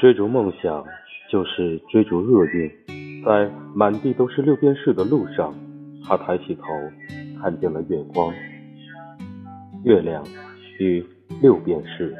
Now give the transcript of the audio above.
追逐梦想就是追逐厄运。在满地都是六便士的路上他抬起头看见了月光。月亮与六便士